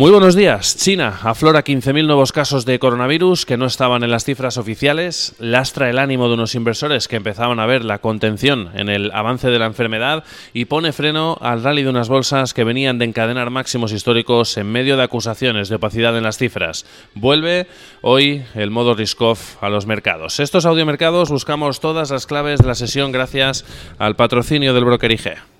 Muy buenos días. China aflora 15.000 nuevos casos de coronavirus que no estaban en las cifras oficiales, lastra el ánimo de unos inversores que empezaban a ver la contención en el avance de la enfermedad y pone freno al rally de unas bolsas que venían de encadenar máximos históricos en medio de acusaciones de opacidad en las cifras. Vuelve hoy el modo risk-off a los mercados. Estos audiomercados buscamos todas las claves de la sesión gracias al patrocinio del broker IG.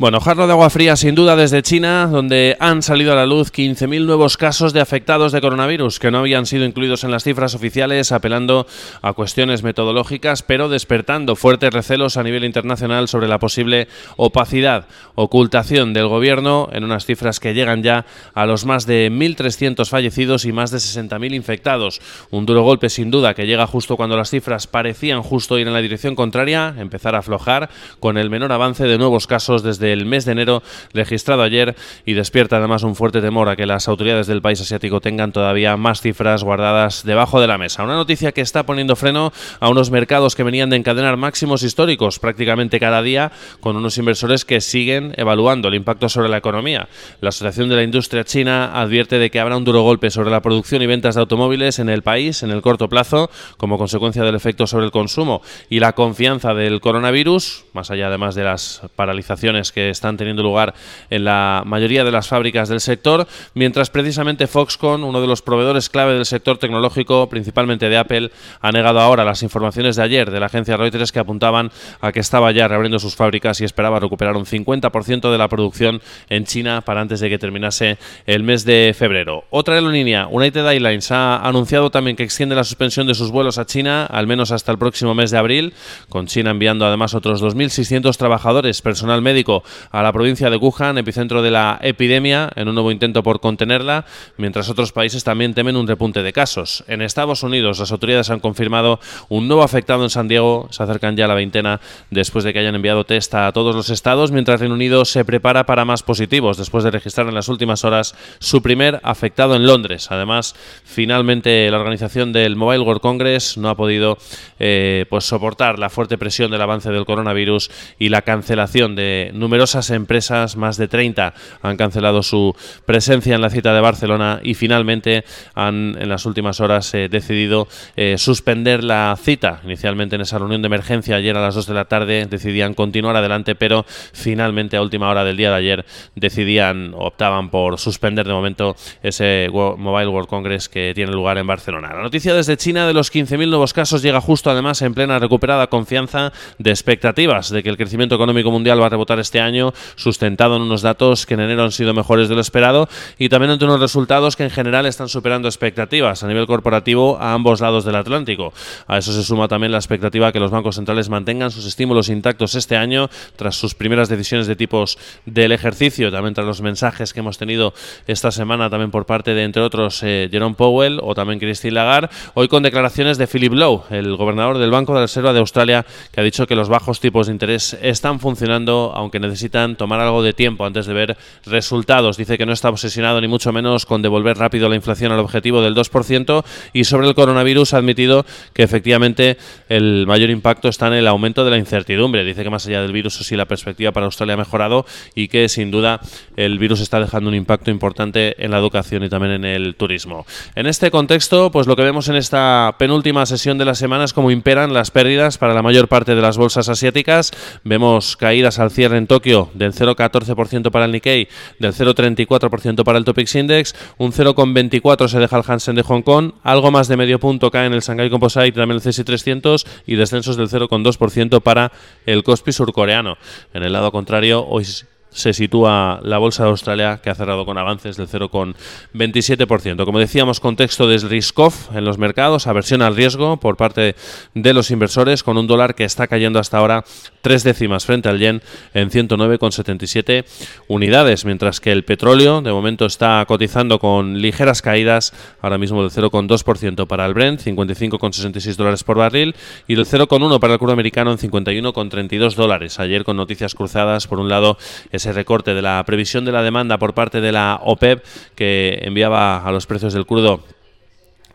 Bueno, jarro de agua fría sin duda desde China, donde han salido a la luz 15.000 nuevos casos de afectados de coronavirus que no habían sido incluidos en las cifras oficiales, apelando a cuestiones metodológicas, pero despertando fuertes recelos a nivel internacional sobre la posible opacidad, ocultación del gobierno en unas cifras que llegan ya a los más de 1.300 fallecidos y más de 60.000 infectados. Un duro golpe sin duda que llega justo cuando las cifras parecían justo ir en la dirección contraria, empezar a aflojar con el menor avance de nuevos casos desde el mes de enero registrado ayer y despierta además un fuerte temor a que las autoridades del país asiático tengan todavía más cifras guardadas debajo de la mesa. Una noticia que está poniendo freno a unos mercados que venían de encadenar máximos históricos prácticamente cada día con unos inversores que siguen evaluando el impacto sobre la economía. La Asociación de la Industria China advierte de que habrá un duro golpe sobre la producción y ventas de automóviles en el país en el corto plazo como consecuencia del efecto sobre el consumo y la confianza del coronavirus, más allá además de las paralizaciones que están teniendo lugar en la mayoría de las fábricas del sector, mientras precisamente Foxconn, uno de los proveedores clave del sector tecnológico, principalmente de Apple, ha negado ahora las informaciones de ayer de la agencia Reuters que apuntaban a que estaba ya reabriendo sus fábricas y esperaba recuperar un 50% de la producción en China para antes de que terminase el mes de febrero. Otra aerolínea, United Airlines, ha anunciado también que extiende la suspensión de sus vuelos a China al menos hasta el próximo mes de abril, con China enviando además otros 2.600 trabajadores, personal médico, a la provincia de Wuhan, epicentro de la epidemia, en un nuevo intento por contenerla, mientras otros países también temen un repunte de casos. En Estados Unidos, las autoridades han confirmado un nuevo afectado en San Diego, se acercan ya a la veintena después de que hayan enviado test a todos los estados, mientras Reino Unido se prepara para más positivos, después de registrar en las últimas horas su primer afectado en Londres. Además, finalmente la organización del Mobile World Congress no ha podido eh, pues soportar la fuerte presión del avance del coronavirus y la cancelación de números numerosas empresas, más de 30, han cancelado su presencia en la cita de Barcelona y finalmente han en las últimas horas eh, decidido eh, suspender la cita. Inicialmente en esa reunión de emergencia ayer a las 2 de la tarde decidían continuar adelante, pero finalmente a última hora del día de ayer decidían, optaban por suspender de momento ese Mobile World Congress que tiene lugar en Barcelona. La noticia desde China de los 15.000 nuevos casos llega justo además en plena recuperada confianza de expectativas de que el crecimiento económico mundial va a rebotar este año sustentado en unos datos que en enero han sido mejores de lo esperado y también ante unos resultados que en general están superando expectativas a nivel corporativo a ambos lados del Atlántico. A eso se suma también la expectativa que los bancos centrales mantengan sus estímulos intactos este año tras sus primeras decisiones de tipos del ejercicio, también tras los mensajes que hemos tenido esta semana también por parte de, entre otros, eh, Jerome Powell o también Christine Lagarde, hoy con declaraciones de Philip Lowe, el gobernador del Banco de la Reserva de Australia, que ha dicho que los bajos tipos de interés están funcionando, aunque necesitan tomar algo de tiempo antes de ver resultados. Dice que no está obsesionado ni mucho menos con devolver rápido la inflación al objetivo del 2% y sobre el coronavirus ha admitido que efectivamente el mayor impacto está en el aumento de la incertidumbre. Dice que más allá del virus, sí, la perspectiva para Australia ha mejorado y que sin duda el virus está dejando un impacto importante en la educación y también en el turismo. En este contexto, pues lo que vemos en esta penúltima sesión de la semana es cómo imperan las pérdidas para la mayor parte de las bolsas asiáticas. Vemos caídas al cierre en Tokio del 0,14% para el Nikkei, del 0,34% para el Topix Index, un 0,24% se deja el Hansen de Hong Kong, algo más de medio punto cae en el Shanghai Composite y también el CSI 300 y descensos del 0,2% para el Kospi surcoreano. En el lado contrario, hoy se sitúa la bolsa de Australia, que ha cerrado con avances del 0,27%. Como decíamos, contexto de risk-off en los mercados, aversión al riesgo por parte de los inversores, con un dólar que está cayendo hasta ahora tres décimas frente al yen en 109,77 unidades, mientras que el petróleo de momento está cotizando con ligeras caídas, ahora mismo del 0,2% para el Brent, 55,66 dólares por barril, y del 0,1 para el crudo americano en 51,32 dólares. Ayer con noticias cruzadas, por un lado, ese recorte de la previsión de la demanda por parte de la OPEP que enviaba a los precios del crudo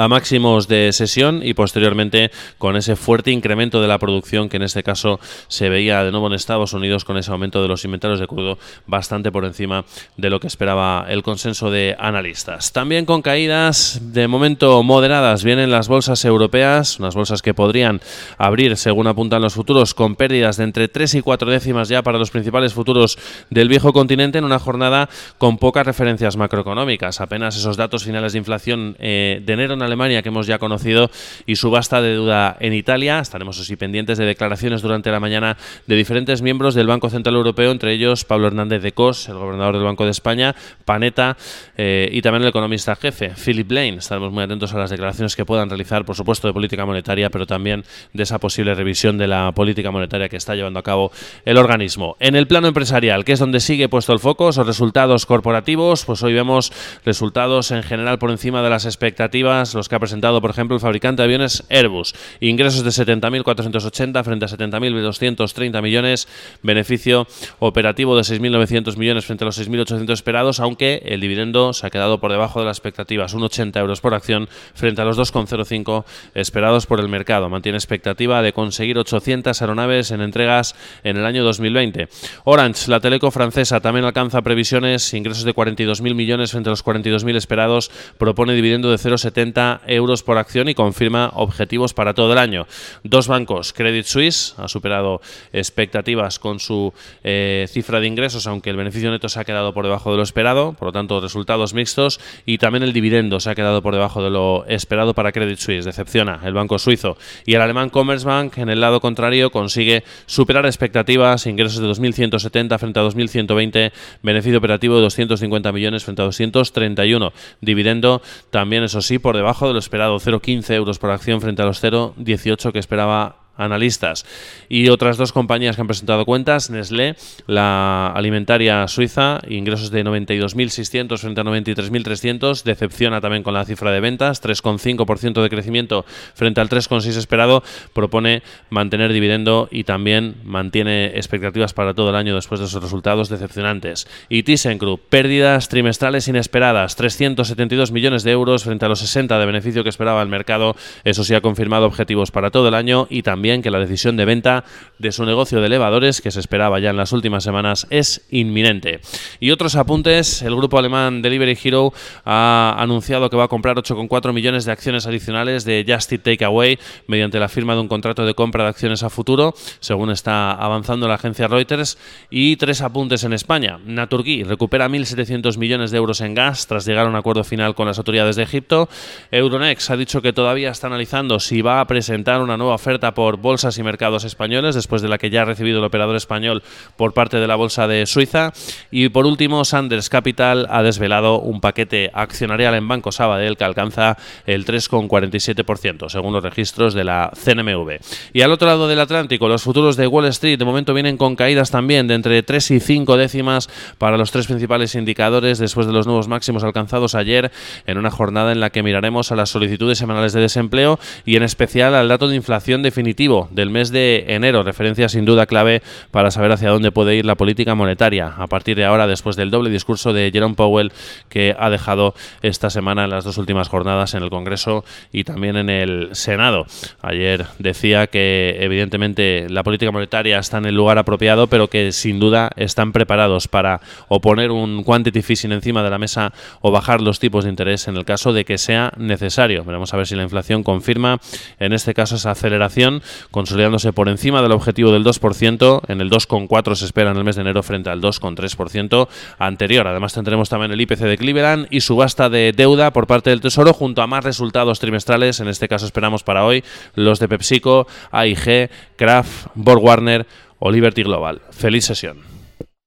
a máximos de sesión y posteriormente con ese fuerte incremento de la producción que en este caso se veía de nuevo en Estados Unidos con ese aumento de los inventarios de crudo bastante por encima de lo que esperaba el consenso de analistas. También con caídas de momento moderadas vienen las bolsas europeas, unas bolsas que podrían abrir según apuntan los futuros con pérdidas de entre 3 y 4 décimas ya para los principales futuros del viejo continente en una jornada con pocas referencias macroeconómicas, apenas esos datos finales de inflación eh, de enero en Alemania que hemos ya conocido y subasta de deuda en Italia. Estaremos así pendientes de declaraciones durante la mañana de diferentes miembros del Banco Central Europeo, entre ellos Pablo Hernández de Cos, el gobernador del Banco de España, Panetta eh, y también el economista jefe, Philip Lane. Estaremos muy atentos a las declaraciones que puedan realizar, por supuesto, de política monetaria, pero también de esa posible revisión de la política monetaria que está llevando a cabo el organismo. En el plano empresarial, que es donde sigue puesto el foco, son resultados corporativos, pues hoy vemos resultados en general por encima de las expectativas los que ha presentado, por ejemplo, el fabricante de aviones Airbus. Ingresos de 70.480 frente a 70.230 millones, beneficio operativo de 6.900 millones frente a los 6.800 esperados, aunque el dividendo se ha quedado por debajo de las expectativas, un 80 euros por acción frente a los 2,05 esperados por el mercado. Mantiene expectativa de conseguir 800 aeronaves en entregas en el año 2020. Orange, la teleco francesa, también alcanza previsiones, ingresos de 42.000 millones frente a los 42.000 esperados, propone dividendo de 0,70 euros por acción y confirma objetivos para todo el año. Dos bancos, Credit Suisse ha superado expectativas con su eh, cifra de ingresos, aunque el beneficio neto se ha quedado por debajo de lo esperado, por lo tanto resultados mixtos, y también el dividendo se ha quedado por debajo de lo esperado para Credit Suisse, decepciona el banco suizo. Y el alemán Commerzbank, en el lado contrario, consigue superar expectativas, ingresos de 2.170 frente a 2.120, beneficio operativo de 250 millones frente a 231, dividendo también, eso sí, por debajo debajo de lo esperado, 0,15 euros por acción frente a los 0,18 que esperaba analistas. Y otras dos compañías que han presentado cuentas, Nestlé, la alimentaria suiza, ingresos de 92.600 frente a 93.300, decepciona también con la cifra de ventas, 3,5% de crecimiento frente al 3,6% esperado, propone mantener dividendo y también mantiene expectativas para todo el año después de esos resultados decepcionantes. Y ThyssenKrupp, pérdidas trimestrales inesperadas, 372 millones de euros frente a los 60 de beneficio que esperaba el mercado, eso sí ha confirmado objetivos para todo el año y también que la decisión de venta de su negocio de elevadores, que se esperaba ya en las últimas semanas, es inminente. Y otros apuntes, el grupo alemán Delivery Hero ha anunciado que va a comprar 8,4 millones de acciones adicionales de Just Eat Takeaway mediante la firma de un contrato de compra de acciones a futuro, según está avanzando la agencia Reuters. Y tres apuntes en España. Naturgy recupera 1.700 millones de euros en gas tras llegar a un acuerdo final con las autoridades de Egipto. Euronext ha dicho que todavía está analizando si va a presentar una nueva oferta por bolsas y mercados españoles, después de la que ya ha recibido el operador español por parte de la bolsa de Suiza. Y por último, Sanders Capital ha desvelado un paquete accionarial en Banco Sabadell que alcanza el 3,47%, según los registros de la CNMV. Y al otro lado del Atlántico, los futuros de Wall Street de momento vienen con caídas también de entre 3 y 5 décimas para los tres principales indicadores después de los nuevos máximos alcanzados ayer en una jornada en la que miraremos a las solicitudes semanales de desempleo y en especial al dato de inflación del mes de enero, referencia sin duda clave para saber hacia dónde puede ir la política monetaria a partir de ahora, después del doble discurso de Jerome Powell que ha dejado esta semana en las dos últimas jornadas en el Congreso y también en el Senado. Ayer decía que evidentemente la política monetaria está en el lugar apropiado, pero que sin duda están preparados para oponer un quantitative easing encima de la mesa o bajar los tipos de interés en el caso de que sea necesario. Veremos a ver si la inflación confirma en este caso esa aceleración consolidándose por encima del objetivo del 2%, en el 2,4% se espera en el mes de enero frente al 2,3% anterior. Además tendremos también el IPC de Cleveland y subasta de deuda por parte del Tesoro junto a más resultados trimestrales, en este caso esperamos para hoy los de PepsiCo, AIG, Kraft, Borg Warner o Liberty Global. Feliz sesión.